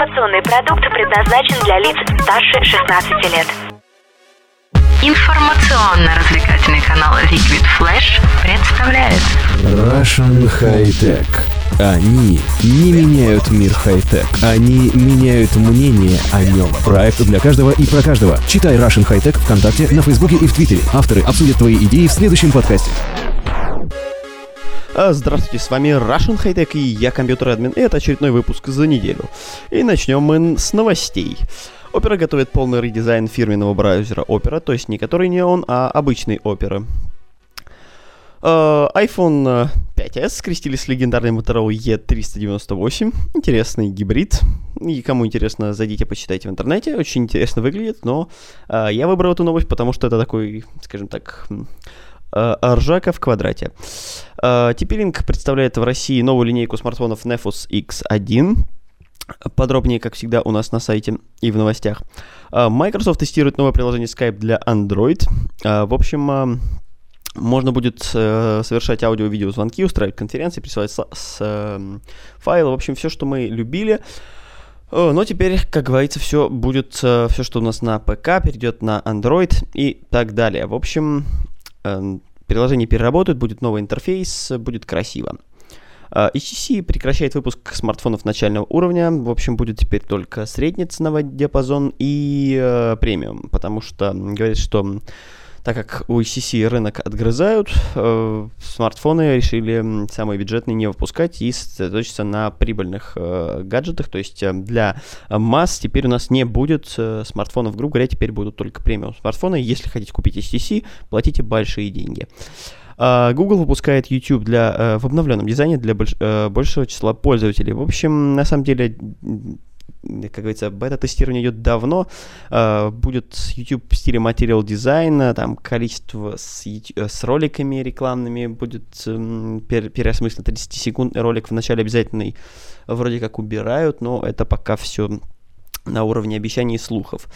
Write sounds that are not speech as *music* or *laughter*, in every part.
Информационный продукт предназначен для лиц старше 16 лет. Информационно-развлекательный канал Liquid Flash представляет Russian High Tech. Они не меняют мир хай-тек, они меняют мнение о нем. Проект для каждого и про каждого. Читай Russian High Tech ВКонтакте, на Фейсбуке и в Твиттере. Авторы обсудят твои идеи в следующем подкасте. А, Здравствуйте, с вами Russian High Tech и я компьютер админ. И это очередной выпуск за неделю. И начнем мы с новостей. Opera готовит полный редизайн фирменного браузера Opera, то есть не который не он, а обычный Opera. Uh, iPhone 5s скрестили с легендарным Motorola E398. Интересный гибрид. И кому интересно, зайдите, почитайте в интернете. Очень интересно выглядит, но uh, я выбрал эту новость, потому что это такой, скажем так, ржака в квадрате. TP-Link представляет в России новую линейку смартфонов Nefus X1. Подробнее, как всегда, у нас на сайте и в новостях. Microsoft тестирует новое приложение Skype для Android. В общем, можно будет э, совершать аудио и видеозвонки, устраивать конференции, присылать э, файлы, в общем, все, что мы любили. Э, но теперь, как говорится, все будет, э, все, что у нас на ПК, перейдет на Android и так далее. В общем, э, приложение переработают, будет новый интерфейс, будет красиво. HTC прекращает выпуск смартфонов начального уровня. В общем, будет теперь только средний ценовой диапазон и uh, премиум, потому что говорит, что так как у HTC рынок отгрызают, э, смартфоны решили самые бюджетные не выпускать и сосредоточиться на прибыльных э, гаджетах. То есть э, для масс теперь у нас не будет э, смартфонов, грубо говоря, теперь будут только премиум смартфоны. Если хотите купить HTC, платите большие деньги. Uh, Google выпускает YouTube для, uh, в обновленном дизайне для больш, uh, большего числа пользователей. В общем, на самом деле как говорится, бета-тестирование идет давно, uh, будет YouTube в стиле материал дизайна, там количество с, с роликами рекламными будет um, пер, переосмысленно 30 секунд ролик в начале обязательный вроде как убирают, но это пока все на уровне обещаний и слухов.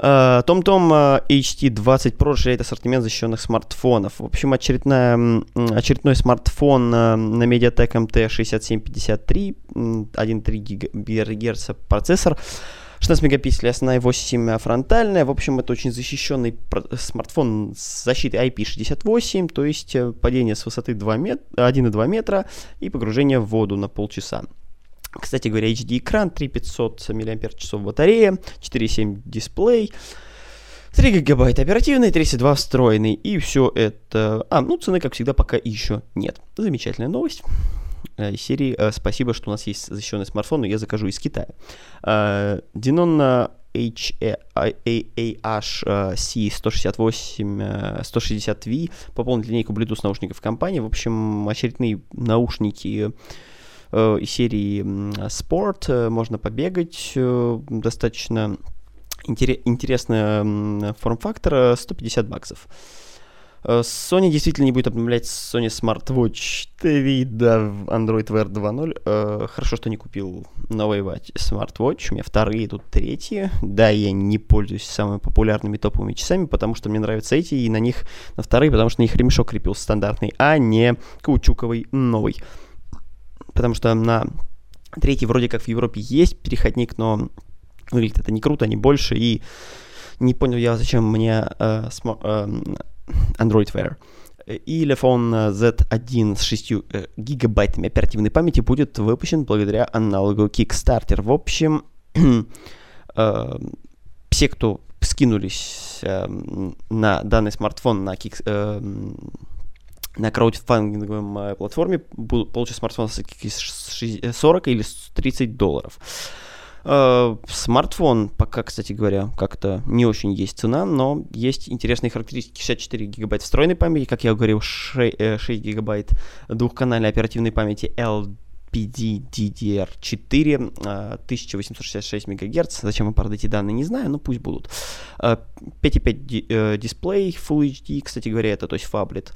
TomTom uh, HT20 Pro расширяет ассортимент защищенных смартфонов. В общем, очередная, очередной смартфон uh, на MediaTek MT6753, 1,3 ГГц процессор. 16 мегапикселей основная, 8 фронтальная. В общем, это очень защищенный смартфон с защитой IP68, то есть э, падение с высоты 2 мет... 1,2 метра и погружение в воду на полчаса. Кстати говоря, HD экран, 3500 мАч батарея, 4.7 дисплей, 3 гигабайта оперативный, 32 встроенный, и все это... А, ну цены, как всегда, пока еще нет. Замечательная новость э, из серии э, «Спасибо, что у нас есть защищенный смартфон, но я закажу из Китая». Э, Denon HAH C168-160V пополнит линейку Bluetooth наушников компании. В общем, очередные наушники э, из серии спорт, э, можно побегать, э, достаточно интерес, интересная форм-фактор, 150 баксов. Э, Sony действительно не будет обновлять Sony Smart Watch 3 до Android Wear 2.0. Хорошо, что не купил новый Smart Watch. У меня вторые, тут третьи. Да, я не пользуюсь самыми популярными топовыми часами, потому что мне нравятся эти, и на них на вторые, потому что на них ремешок крепился стандартный, а не каучуковый новый потому что на третий вроде как в Европе есть переходник, но выглядит это не круто, не больше, и не понял я, зачем мне э, смо, э, Android Wear. И Lefone Z1 с 6 э, гигабайтами оперативной памяти будет выпущен благодаря аналогу Kickstarter. В общем, *clears throat* э, все, кто скинулись э, на данный смартфон на Kickstarter, э, на краудфандинговой платформе получит смартфон за 40 или 30 долларов. Э, смартфон пока, кстати говоря, как-то не очень есть цена, но есть интересные характеристики. 64 гигабайт встроенной памяти, как я говорил, 6, 6 э, гигабайт двухканальной оперативной памяти LPD DDR4, 1866 МГц. Зачем вы правда, эти данные, не знаю, но пусть будут. 5.5 э, дисплей Full HD, кстати говоря, это то есть фаблет.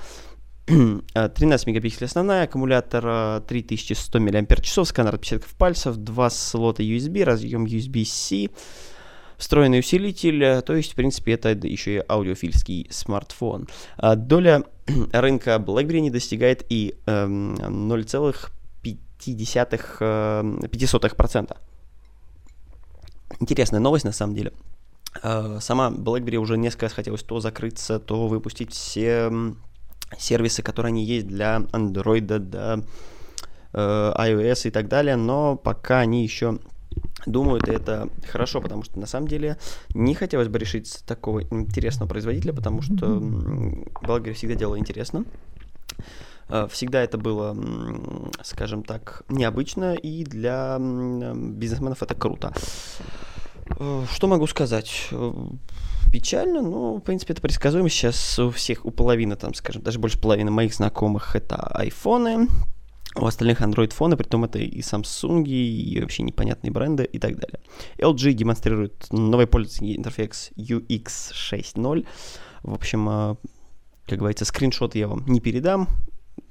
*clears throat* 13 мегапикселей основная, аккумулятор 3100 мАч, сканер отпечатков пальцев, два слота USB, разъем USB-C, встроенный усилитель, э, то есть, в принципе, это еще и аудиофильский смартфон. Доля *clears throat* рынка BlackBerry не достигает и эм, 0,5%. интересная новость на самом деле. Э, сама BlackBerry уже несколько раз хотелось то закрыться, то выпустить все сервисы, которые они есть для Android, да, э, iOS и так далее, но пока они еще думают, и это хорошо, потому что на самом деле не хотелось бы решить такого интересного производителя, потому что BlackBerry всегда делала интересно. Э, всегда это было, скажем так, необычно, и для бизнесменов это круто. Э, что могу сказать? Э, печально, но, в принципе, это предсказуемо. Сейчас у всех, у половины, там, скажем, даже больше половины моих знакомых это айфоны, у остальных Android фоны, притом это и Samsung, и вообще непонятные бренды и так далее. LG демонстрирует новый пользовательский интерфейс UX 6.0. В общем, как говорится, скриншот я вам не передам,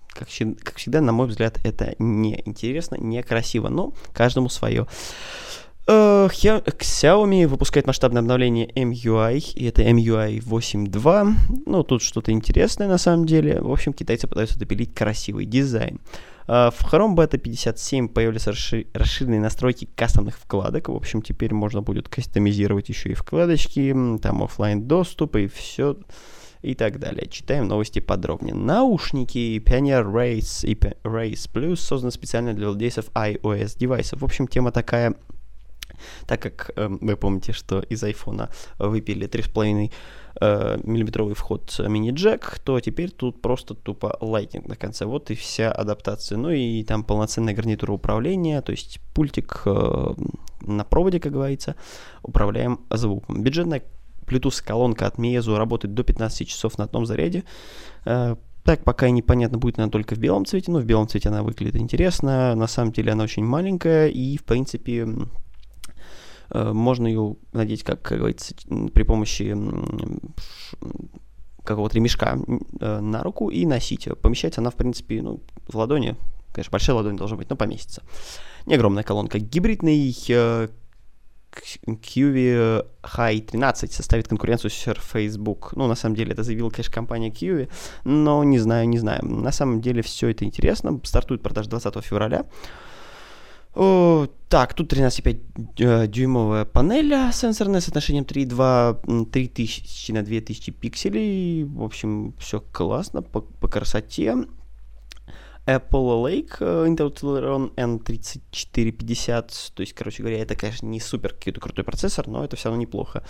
как, как всегда, на мой взгляд, это не интересно, не красиво, но каждому свое. Uh, Xiaomi выпускает масштабное обновление MUI, и это MUI 8.2. Ну, тут что-то интересное на самом деле. В общем, китайцы пытаются допилить красивый дизайн. Uh, в Chrome Beta 57 появились расшир- расширенные настройки кастомных вкладок. В общем, теперь можно будет кастомизировать еще и вкладочки, там офлайн доступ и все и так далее. Читаем новости подробнее. Наушники Pioneer Race и Race Plus созданы специально для владельцев iOS девайсов. В общем, тема такая так как э, вы помните, что из айфона выпили 3,5 э, миллиметровый вход мини-джек, то теперь тут просто тупо лайтинг на конце. Вот и вся адаптация. Ну и там полноценная гарнитура управления, то есть пультик э, на проводе, как говорится, управляем звуком. Бюджетная Bluetooth-колонка от Meizu работает до 15 часов на одном заряде. Э, так, пока и непонятно, будет она только в белом цвете, но в белом цвете она выглядит интересно. На самом деле она очень маленькая и, в принципе, можно ее надеть, как, как говорится, при помощи какого-то ремешка э, на руку и носить ее. Помещается она, в принципе, ну, в ладони. Конечно, большая ладонь должна быть, но поместится. Не огромная колонка. Гибридный QV High 13 составит конкуренцию Surface Facebook. Ну, на самом деле, это заявила, конечно, компания QV, но не знаю, не знаю. На самом деле, все это интересно. Стартует продажа 20 февраля. Так, тут 13,5 э, дюймовая панель а, сенсорная с отношением 3,2, 3000 на 2000 пикселей. В общем, все классно по, по красоте. Apple Lake э, Intel Celeron N3450. То есть, короче говоря, это, конечно, не супер какой-то крутой процессор, но это все равно неплохо.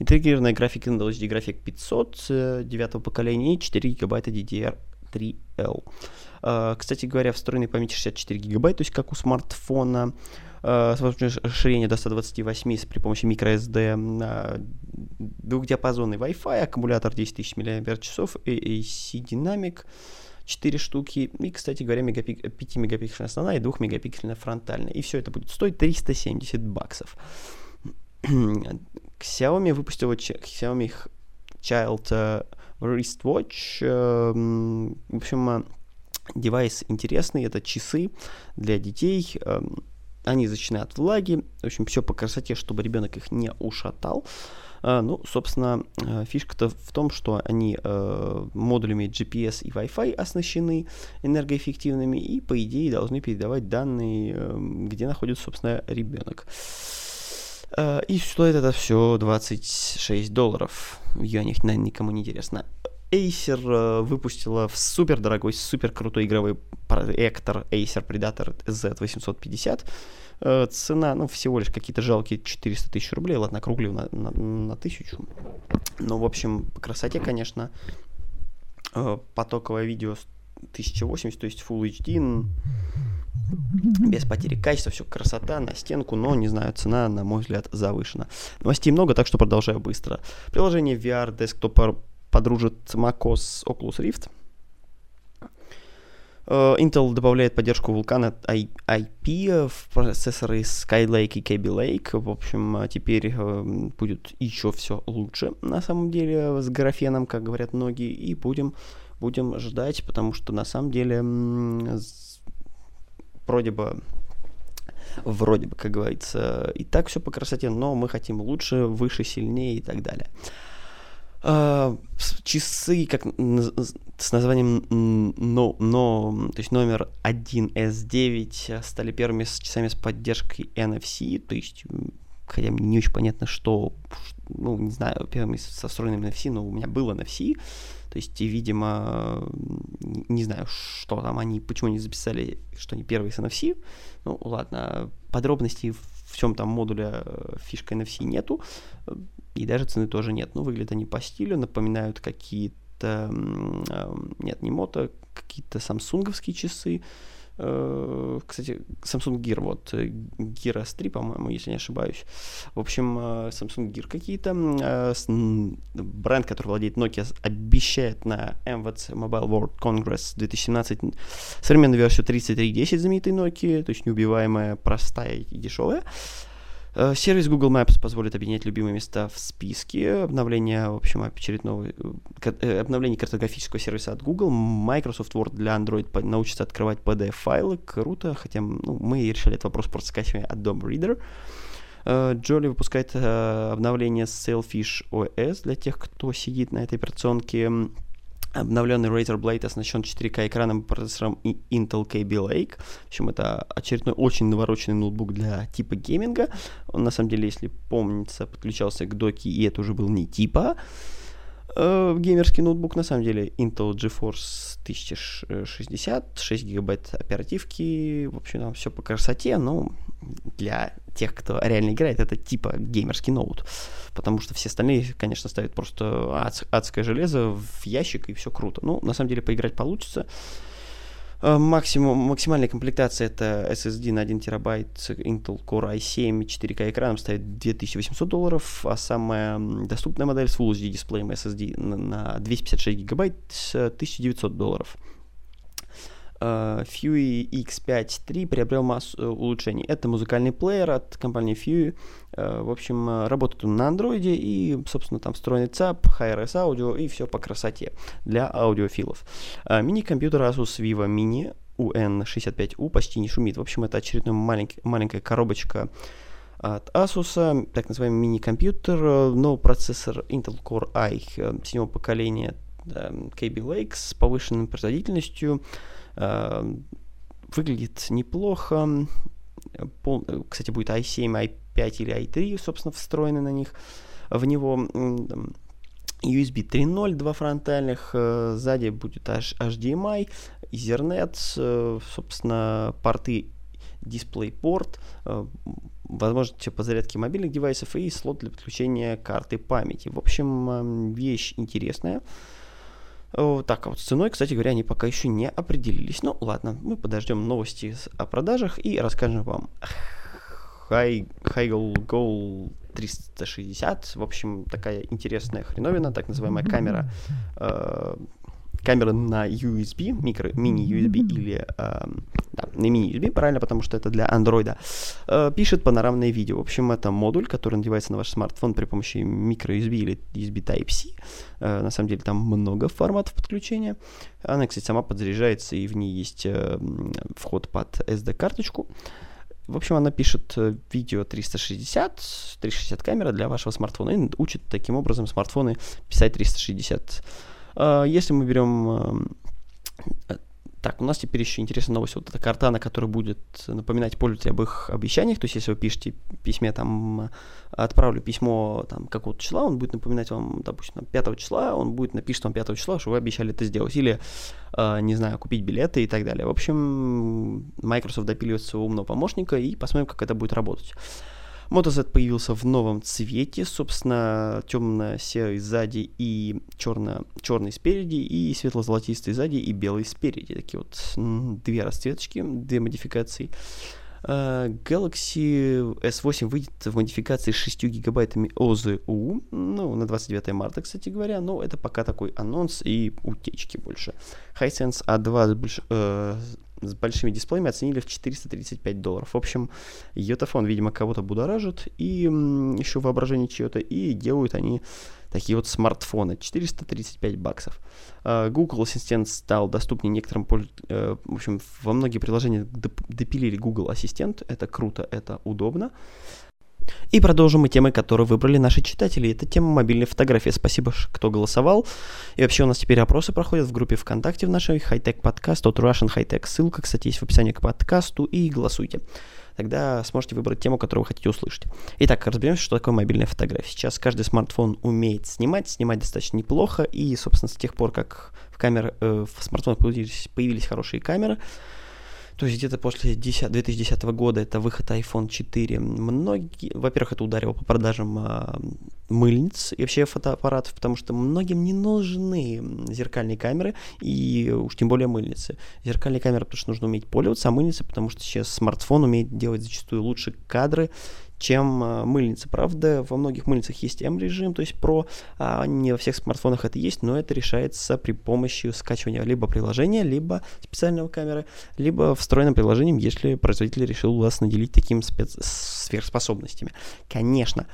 Интегрированная график Intel HD график 500 э, девятого поколения и 4 гигабайта DDR 3L. А, кстати говоря, встроенный памяти 64 гигабайт, то есть как у смартфона а, расширение до 128 с при помощи microSD, а, двухдиапазонный Wi-Fi, аккумулятор 10 тысяч мАч, AC Dynamic, 4 штуки, и, кстати говоря, мегапик... 5-мегапиксельная основная и 2-мегапиксельная фронтальная. И все это будет стоить 370 баксов. *clears throat* Xiaomi выпустил Xiaomi Child э, Wristwatch. Uh, в общем, uh, девайс интересный. Это часы для детей. Uh, они защищены от влаги. В общем, все по красоте, чтобы ребенок их не ушатал. А, ну, собственно, э, фишка-то в том, что они э, модулями GPS и Wi-Fi оснащены энергоэффективными и, по идее, должны передавать данные, э, где находится, собственно, ребенок. И стоит это все 26 долларов. В юанях, наверное, никому не интересно. Acer выпустила в супер дорогой, супер крутой игровой проектор Acer Predator Z850 Э, цена, ну, всего лишь какие-то жалкие 400 тысяч рублей, ладно, округлю на, на, на тысячу. Но, в общем, по красоте, конечно, э, потоковое видео 1080, то есть Full HD, без потери качества, все красота на стенку, но, не знаю, цена, на мой взгляд, завышена. Новостей много, так что продолжаю быстро. Приложение VR Desktop подружит macOS Oculus Rift – Э, Intel добавляет поддержку вулкана IP в процессоры Skylake и Kaby Lake. В общем, э, теперь э, будет еще все лучше на самом деле с графеном, как говорят многие, и будем, будем ждать, потому что на самом деле вроде бы вроде бы, как говорится, и так все по красоте, но мы хотим лучше, выше, сильнее и так далее. Uh, часы как с названием но, но, то есть номер 1S9 стали первыми с часами с поддержкой NFC, то есть хотя мне не очень понятно, что, ну, не знаю, первым со встроенным NFC, но у меня было NFC, то есть, видимо, не знаю, что там они, почему они записали, что они первые с NFC, ну, ладно, подробностей в чем там модуля э, фишка NFC нету, и даже цены тоже нет, ну, выглядят они по стилю, напоминают какие-то, нет, не мото, какие-то самсунговские часы, Э, кстати, Samsung Gear, вот, э, Gear S3, по-моему, если не ошибаюсь. В общем, э, Samsung Gear какие-то. Бренд, который владеет Nokia, обещает на MWC Mobile World Congress 2017 современную версию 3310 знаменитой Nokia, то есть неубиваемая, простая и дешевая. Э, сервис Google Maps позволит объединять любимые места в списке. Обновление, в общем, очередного э, обновление картографического сервиса от Google. Microsoft Word для Android научится открывать PDF-файлы. Круто, хотя ну, мы решили этот вопрос просто скачивая от Dom Reader. Джоли выпускает обновление Sailfish OS для тех, кто сидит на этой операционке. Обновленный Razer Blade оснащен 4К экраном процессором Intel Kaby Lake. В общем, это очередной очень навороченный ноутбук для типа гейминга. Он, на самом деле, если помнится, подключался к доке, и это уже был не типа э, геймерский ноутбук, на самом деле, Intel GeForce 1060, 6 гигабайт оперативки, в общем, там все по красоте, но для тех, кто реально играет, это типа геймерский ноут. Потому что все остальные, конечно, ставят просто ад, адское железо в ящик, и все круто. Ну, на самом деле, поиграть получится. Э, максимум, максимальная комплектация это SSD на 1 терабайт Intel Core i7 4K экраном стоит 2800 долларов, а самая доступная модель с Full HD дисплеем SSD на 256 гигабайт 1900 долларов. Uh, Fui X5 3 приобрел массу uh, улучшений. Это музыкальный плеер от компании Fui. Uh, в общем, работает он на андроиде и, собственно, там встроенный ЦАП, HRS аудио и все по красоте для аудиофилов. Мини-компьютер Asus Vivo Mini UN65U почти не шумит. В общем, это очередная маленькая, коробочка от Asus, так называемый мини-компьютер, но процессор Intel Core i седьмого поколения Kaby Lake с повышенной производительностью, выглядит неплохо. Пол, кстати, будет i7, i5 или i3, собственно, встроены на них. В него USB 3.0, два фронтальных, э, сзади будет HDMI, Ethernet, э, собственно, порты DisplayPort, э, возможности по зарядке мобильных девайсов и слот для подключения карты памяти. В общем, эм, вещь интересная. Так, а вот с ценой, кстати говоря, они пока еще не определились. Ну, ладно, мы подождем новости о продажах и расскажем вам Heigl Goal 360. В общем, такая интересная хреновина, так называемая камера э, камера на USB, микро, мини-USB или э, да, на мини-USB, правильно, потому что это для Android, э, пишет панорамное видео. В общем, это модуль, который надевается на ваш смартфон при помощи микро-USB или USB Type-C. Э, на самом деле там много форматов подключения. Она, кстати, сама подзаряжается, и в ней есть э, вход под SD-карточку. В общем, она пишет э, видео 360, 360 камера для вашего смартфона и учит таким образом смартфоны писать 360 а, если мы берем... Э, так, у нас теперь еще интересная новость. Вот эта картана, которая будет напоминать пользователю об их обещаниях. То есть, если вы пишете письме, там, отправлю письмо там, какого-то числа, он будет напоминать вам, допустим, 5 числа, он будет напишет вам 5 числа, что вы обещали это сделать. Или, э, не знаю, купить билеты и так далее. В общем, Microsoft допиливает своего умного помощника и посмотрим, как это будет работать. Moto Z появился в новом цвете, собственно, темно-серый сзади и черно, черный спереди, и светло-золотистый сзади и белый спереди. Такие вот две расцветочки, две модификации. Uh, Galaxy S8 выйдет в модификации с 6 гигабайтами ОЗУ, ну, на 29 марта, кстати говоря, но это пока такой анонс и утечки больше. Hisense A2 больш, uh, с большими дисплеями оценили в 435 долларов. В общем, йотафон, видимо, кого-то будоражит, и еще воображение чье-то, и делают они такие вот смартфоны. 435 баксов. А, Google Ассистент стал доступнее некоторым э, В общем, во многие приложения допилили Google Ассистент. Это круто, это удобно. И продолжим мы темы, которые выбрали наши читатели. Это тема мобильной фотографии. Спасибо, кто голосовал. И вообще у нас теперь опросы проходят в группе ВКонтакте в нашей Hightech подкаст от Russian Hightech. Ссылка, кстати, есть в описании к подкасту. И голосуйте. тогда сможете выбрать тему, которую вы хотите услышать. Итак, разберемся, что такое мобильная фотография. Сейчас каждый смартфон умеет снимать, снимать достаточно неплохо, и, собственно, с тех пор, как в, камер, э, в смартфонах появились, появились хорошие камеры, то есть где-то после 10, 2010 года это выход iPhone 4. Многие, во-первых, это ударило по продажам а, мыльниц и вообще фотоаппаратов, потому что многим не нужны зеркальные камеры и уж тем более мыльницы. Зеркальные камеры, потому что нужно уметь пользоваться, а мыльницы, потому что сейчас смартфон умеет делать зачастую лучше кадры, чем а, мыльница. Правда, во многих мыльницах есть M-режим, то есть Pro, а не во всех смартфонах это есть, но это решается при помощи скачивания либо приложения, либо специального камеры, либо встроенным приложением, если производитель решил вас наделить такими спец... сверхспособностями. Конечно,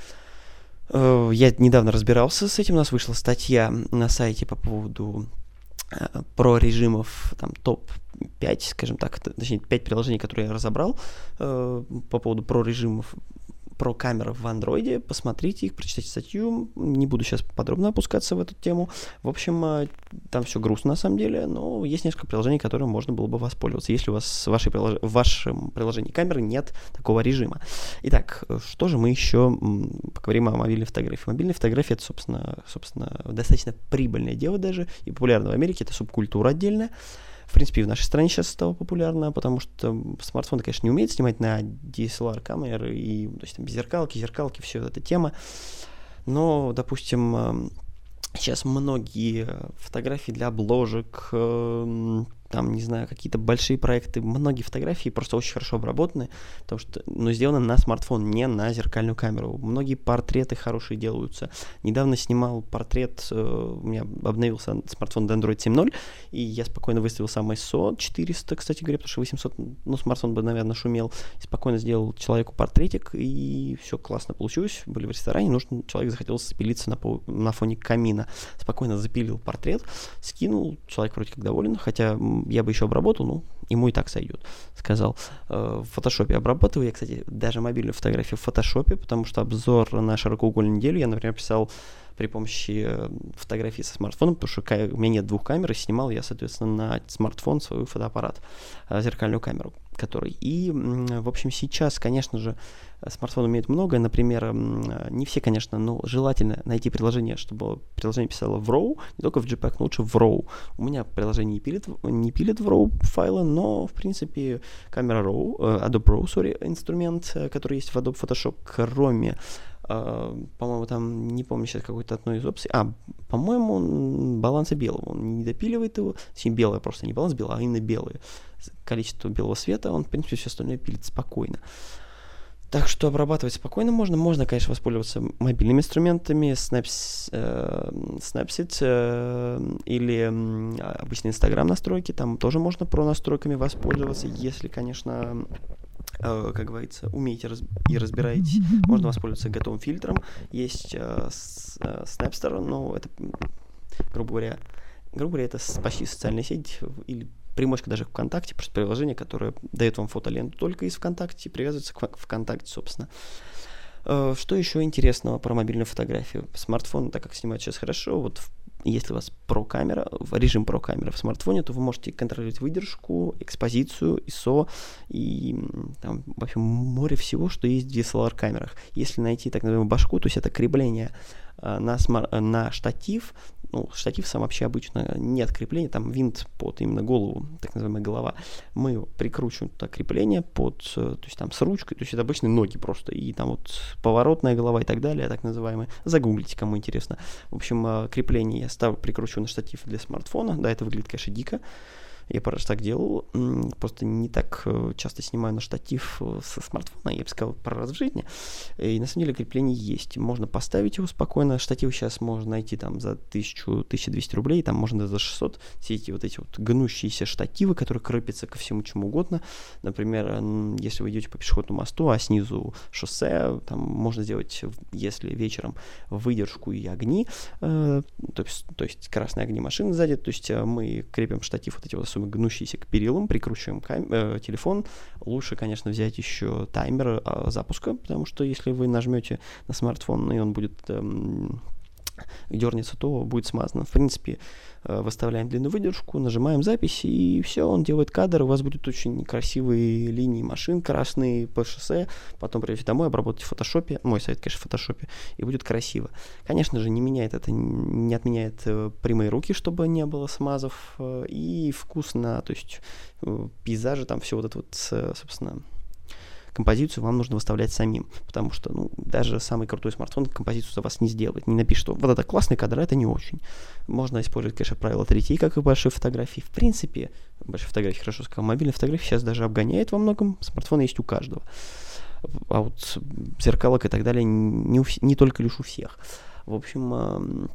э, я недавно разбирался с этим, у нас вышла статья на сайте по поводу э, про режимов там топ 5, скажем так, точнее 5 приложений, которые я разобрал э, по поводу про режимов про камеры в андроиде, посмотрите их, прочитайте статью, не буду сейчас подробно опускаться в эту тему. В общем, э, там все грустно на самом деле, но есть несколько приложений, которым можно было бы воспользоваться, если у вас в, вашей прилож... в вашем приложении камеры нет такого режима. Итак, что же мы еще поговорим о мобильной фотографии? Мобильная фотография это, собственно, собственно, достаточно прибыльное дело даже, и популярно в Америке, это субкультура отдельная в принципе, и в нашей стране сейчас стало популярно, потому что смартфоны, конечно, не умеют снимать на DSLR камеры и, то есть, там, беззеркалки, зеркалки, все эта тема. Но, допустим, эм, сейчас многие фотографии для обложек, эм, там, не знаю, какие-то большие проекты, многие фотографии просто очень хорошо обработаны, потому что, ну, сделаны на смартфон, не на зеркальную камеру. Многие портреты хорошие делаются. Недавно снимал портрет, э, у меня обновился смартфон до Android 7.0, и я спокойно выставил сам ISO 400, кстати говоря, потому что 800, ну, смартфон бы, наверное, шумел, спокойно сделал человеку портретик, и все классно получилось. Были в ресторане, нужно, человек захотел запилиться на, на фоне камина. Спокойно запилил портрет, скинул, человек вроде как доволен, хотя я бы еще обработал, ну, ему и так сойдет, сказал. Э, в фотошопе обрабатываю я, кстати, даже мобильную фотографию в фотошопе, потому что обзор на широкоугольную неделю я, например, писал при помощи э, фотографии со смартфоном, потому что у меня нет двух камер, и снимал я, соответственно, на смартфон свой фотоаппарат, э, зеркальную камеру, который. И, в общем, сейчас, конечно же, смартфон умеет много, например, не все, конечно, но желательно найти приложение, чтобы приложение писало в RAW, не только в JPEG, но лучше в RAW. У меня приложение не пилит, не пилит в RAW файлы, но, в принципе, камера RAW, э, Adobe RAW, sorry, инструмент, который есть в Adobe Photoshop, кроме по-моему, там, не помню сейчас какой-то одной из опций. А, по-моему, баланса белого. Он не допиливает его. Точнее, белое просто, не баланс белый, а именно белое. Количество белого света, он, в принципе, все остальное пилит спокойно. Так что обрабатывать спокойно можно. Можно, конечно, воспользоваться мобильными инструментами, Snaps, э, Snapseed э, или э, обычные Instagram настройки. Там тоже можно про настройками воспользоваться, если, конечно, э, как говорится, умеете раз и разбираетесь. Можно воспользоваться готовым фильтром. Есть э, с, э, Snapster, но это, грубо говоря, грубо говоря, это почти социальная сеть или примочка даже ВКонтакте, просто приложение, которое дает вам фотоленту только из ВКонтакте, привязывается к ВКонтакте, собственно. Э, что еще интересного про мобильную фотографию? Смартфон, так как снимает сейчас хорошо, вот если у вас про-камера, режим про-камера в смартфоне, то вы можете контролировать выдержку, экспозицию, ISO и там, в общем, море всего, что есть в DSLR-камерах. Если найти так называемую башку, то есть это крепление на, смар- на штатив, ну, штатив сам вообще обычно нет крепления, там винт под именно голову, так называемая голова. Мы прикручиваем туда крепление под, э, то есть там с ручкой, то есть это обычные ноги просто, и там вот поворотная голова и так далее, так называемые. Загуглите, кому интересно. В общем, э, крепление я ставлю, прикручиваю на штатив для смартфона, да, это выглядит, конечно, дико, я раз так делал, просто не так э, часто снимаю на штатив э, со смартфона, я бы сказал, пару раз в жизни. И на самом деле крепление есть. Можно поставить его спокойно. Штатив сейчас можно найти там за 1000-1200 рублей, там можно за 600. Все эти вот эти вот гнущиеся штативы, которые крепятся ко всему чему угодно. Например, если вы идете по пешеходному мосту, а снизу шоссе, там можно сделать, если вечером выдержку и огни, э, то, есть, то есть красные огни машины сзади, то есть мы крепим штатив вот эти вот особенно гнущиеся к перилам, прикручиваем кам- э, телефон. Лучше, конечно, взять еще таймер э, запуска, потому что если вы нажмете на смартфон, и он будет эм, дернется, то будет смазано. В принципе, э, выставляем длинную выдержку, нажимаем запись, и все, он делает кадр, у вас будут очень красивые линии машин красные по шоссе, потом придете домой, обработайте в фотошопе, мой сайт, конечно, в фотошопе, и будет красиво. Конечно же, не меняет это, не отменяет э, прямые руки, чтобы не было смазов, э, и вкусно, то есть пейзажи, там все вот это вот, собственно, композицию вам нужно выставлять самим, потому что, ну, даже самый крутой смартфон композицию за вас не сделает, не напишет, что вот это классный кадр, а это не очень. Можно использовать, конечно, правило 3, как и большие фотографии. В принципе, большие фотографии, хорошо сказал, мобильные фотографии сейчас даже обгоняет во многом, смартфон есть у каждого. А вот зеркалок и так далее не, у, не только лишь у всех. В общем,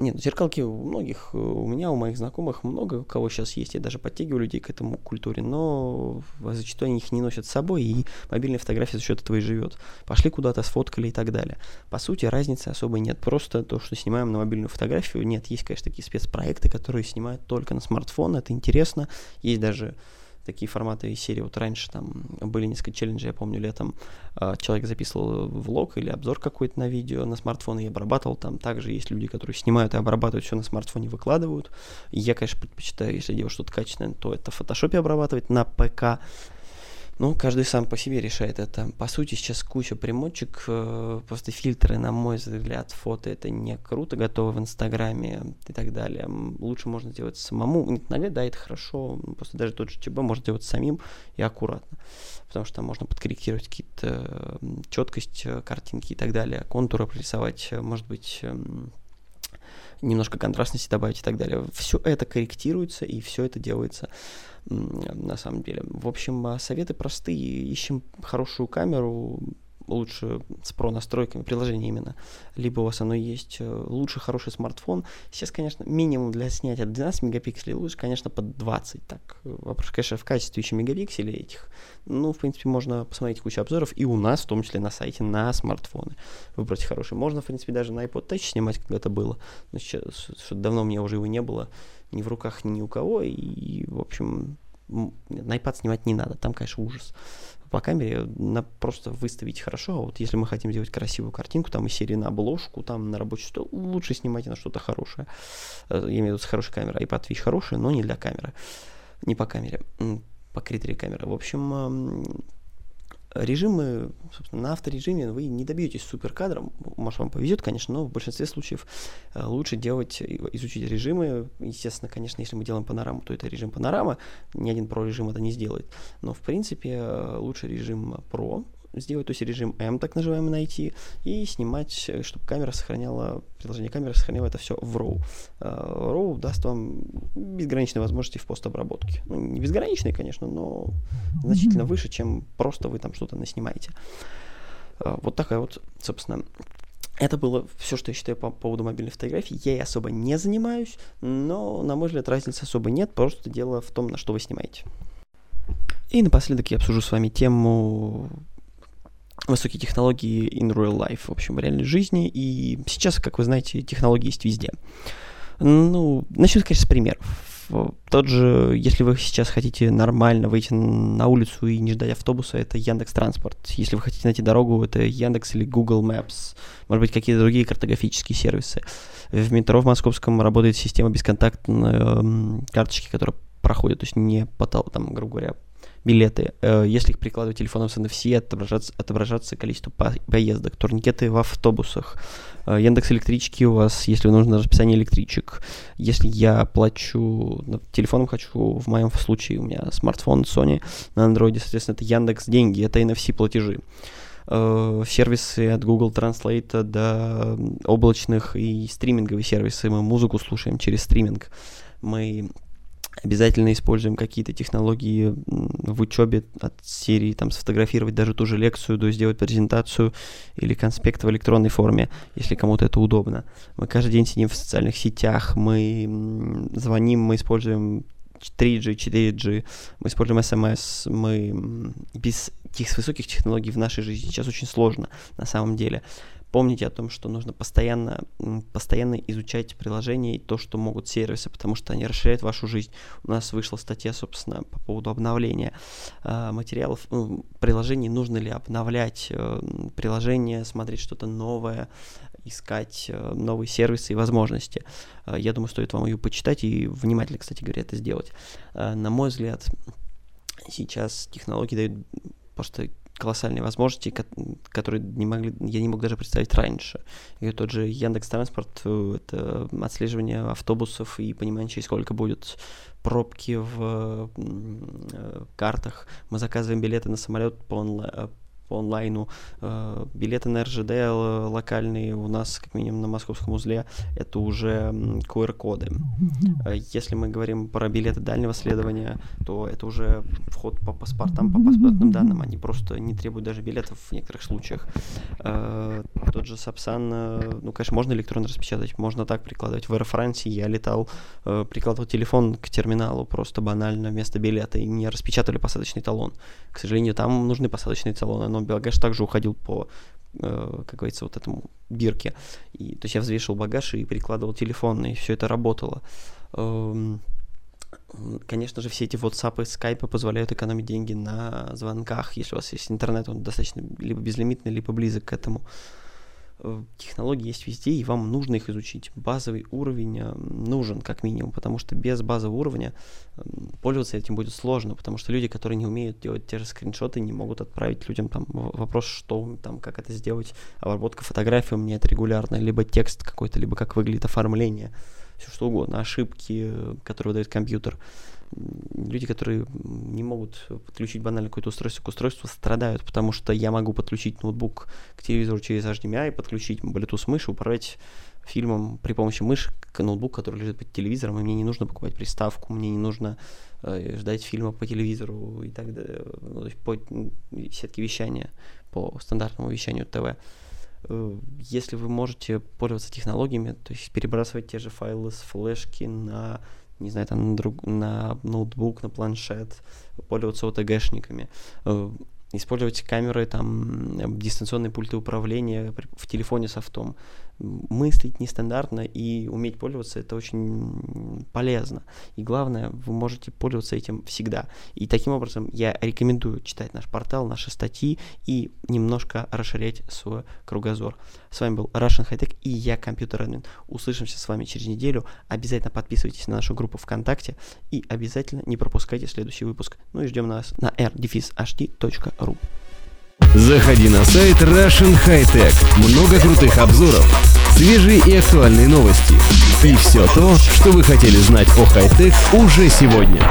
нет, зеркалки у многих, у меня, у моих знакомых много у кого сейчас есть, я даже подтягиваю людей к этому культуре, но зачастую они их не носят с собой, и мобильная фотография за счет этого и живет. Пошли куда-то, сфоткали и так далее. По сути, разницы особой нет, просто то, что снимаем на мобильную фотографию, нет, есть, конечно, такие спецпроекты, которые снимают только на смартфон, это интересно, есть даже такие форматы из серии. Вот раньше там были несколько челленджей, я помню, летом э, человек записывал влог или обзор какой-то на видео на смартфон и обрабатывал. Там также есть люди, которые снимают и обрабатывают все на смартфоне, выкладывают. я, конечно, предпочитаю, если делать что-то качественное, то это в фотошопе обрабатывать на ПК. Ну, каждый сам по себе решает это. По сути, сейчас куча примочек, э, просто фильтры, на мой взгляд, фото это не круто, готовы в Инстаграме и так далее. Лучше можно сделать самому. Иногда, да, это хорошо, просто даже тот же ЧБ можно делать самим и аккуратно, потому что там можно подкорректировать какие-то четкость э, картинки и так далее, контуры прорисовать, э, может быть, эм, немножко контрастности добавить и так далее. Все это корректируется и все это делается на самом деле. В общем, а, советы простые. Ищем хорошую камеру, лучше с про настройками приложения именно, либо у вас оно есть, э, лучше хороший смартфон. Сейчас, конечно, минимум для снятия 12 мегапикселей, лучше, конечно, под 20. Так, вопрос, конечно, в качестве еще мегапикселей этих. Ну, в принципе, можно посмотреть кучу обзоров и у нас, в том числе на сайте, на смартфоны. Выбрать хороший. Можно, в принципе, даже на iPod Touch снимать, когда это было. Но сейчас, давно у меня уже его не было ни в руках ни у кого, и, в общем, на iPad снимать не надо, там, конечно, ужас. По камере на просто выставить хорошо, а вот если мы хотим сделать красивую картинку, там из серии на обложку, там на рабочую, то лучше снимайте на что-то хорошее. Э, я имею в виду с хорошей камерой. iPad вещь хорошая, но не для камеры. Не по камере, по критерии камеры. В общем, режимы, собственно, на авторежиме вы не добьетесь суперкадром, может вам повезет, конечно, но в большинстве случаев э, лучше делать, изучить режимы, естественно, конечно, если мы делаем панораму, то это режим панорама, ни один про режим это не сделает, но в принципе э, лучше режим Pro, сделать, то есть режим M, так называемый, найти, и снимать, э, чтобы камера сохраняла, приложение камеры сохраняло это все в RAW. Uh, RAW даст вам безграничные возможности в постобработке. Ну, не безграничные, конечно, но значительно выше, чем просто вы там что-то наснимаете. Uh, вот такая вот, собственно, это было все, что я считаю по поводу мобильной фотографии. Я ей особо не занимаюсь, но, на мой взгляд, разницы особо нет, просто дело в том, на что вы снимаете. И напоследок я обсужу с вами тему высокие технологии in real life, в общем, в реальной жизни. И сейчас, как вы знаете, технологии есть везде. Ну, начну, конечно, с примеров. Тот же, если вы сейчас хотите нормально выйти на улицу и не ждать автобуса, это Яндекс Транспорт. Если вы хотите найти дорогу, это Яндекс или Google Maps. Может быть, какие-то другие картографические сервисы. В метро в московском работает система бесконтактной карточки, которая проходит, то есть не по, там, грубо говоря, билеты. Э, если их прикладывать телефоном с NFC, отображаться, отображаться количество поездок, турникеты в автобусах, э, Яндекс электрички у вас, если нужно расписание электричек. Если я плачу телефоном хочу, в моем случае у меня смартфон Sony на Android, соответственно, это Яндекс деньги, это NFC платежи э, сервисы от Google Translate до облачных и стриминговые сервисы. Мы музыку слушаем через стриминг. Мы обязательно используем какие-то технологии в учебе от серии, там, сфотографировать даже ту же лекцию, то сделать презентацию или конспект в электронной форме, если кому-то это удобно. Мы каждый день сидим в социальных сетях, мы звоним, мы используем 3G, 4G, мы используем SMS, мы без этих высоких технологий в нашей жизни сейчас очень сложно на самом деле. Помните о том, что нужно постоянно, постоянно изучать приложения и то, что могут сервисы, потому что они расширяют вашу жизнь. У нас вышла статья, собственно, по поводу обновления э, материалов, ну, приложений, нужно ли обновлять э, приложение, смотреть что-то новое искать э, новые сервисы и возможности. Э, я думаю, стоит вам ее почитать и внимательно, кстати говоря, это сделать. Э, на мой взгляд, сейчас технологии дают просто колоссальные возможности, которые не могли, я не мог даже представить раньше. И тот же Яндекс Транспорт, это отслеживание автобусов и понимание, через сколько будет пробки в картах. Мы заказываем билеты на самолет по, онлайн, по онлайну. Э, билеты на РЖД локальные у нас, как минимум на московском узле, это уже QR-коды. Э, если мы говорим про билеты дальнего следования, то это уже вход по паспортам, по паспортным данным. Они просто не требуют даже билетов в некоторых случаях. Э, тот же Сапсан, ну, конечно, можно электронно распечатать, можно так прикладывать. В Air France я летал, прикладывал телефон к терминалу просто банально вместо билета и не распечатали посадочный талон. К сожалению, там нужны посадочные талоны, но но багаж также уходил по, э, как говорится, вот этому бирке. И, то есть я взвешивал багаж и перекладывал телефон, и все это работало. Эм, конечно же, все эти WhatsApp и Skype позволяют экономить деньги на звонках, если у вас есть интернет, он достаточно либо безлимитный, либо близок к этому. Технологии есть везде, и вам нужно их изучить. Базовый уровень э, нужен, как минимум, потому что без базового уровня пользоваться этим будет сложно, потому что люди, которые не умеют делать те же скриншоты, не могут отправить людям там вопрос, что там, как это сделать, обработка фотографий у меня это регулярно, либо текст какой-то, либо как выглядит оформление, все что угодно, ошибки, э, которые выдает компьютер люди, которые не могут подключить банально какое-то устройство к устройству, страдают, потому что я могу подключить ноутбук к телевизору через HDMI, подключить Bluetooth мышь, управлять фильмом при помощи мыши к ноутбуку, который лежит под телевизором, и мне не нужно покупать приставку, мне не нужно э, ждать фильма по телевизору и так далее, ну, то есть по сетке вещания, по стандартному вещанию ТВ. Э, если вы можете пользоваться технологиями, то есть перебрасывать те же файлы с флешки на не знаю, там на, друг, на ноутбук, на планшет, пользоваться OTG-шниками, э, использовать камеры, там, дистанционные пульты управления в телефоне софтом мыслить нестандартно и уметь пользоваться, это очень полезно. И главное, вы можете пользоваться этим всегда. И таким образом я рекомендую читать наш портал, наши статьи и немножко расширять свой кругозор. С вами был Russian High Tech и я, компьютер админ. Услышимся с вами через неделю. Обязательно подписывайтесь на нашу группу ВКонтакте и обязательно не пропускайте следующий выпуск. Ну и ждем нас на r-hd.ru. Заходи на сайт Russian High Tech. Много крутых обзоров, свежие и актуальные новости. И все то, что вы хотели знать о хай-тек уже сегодня.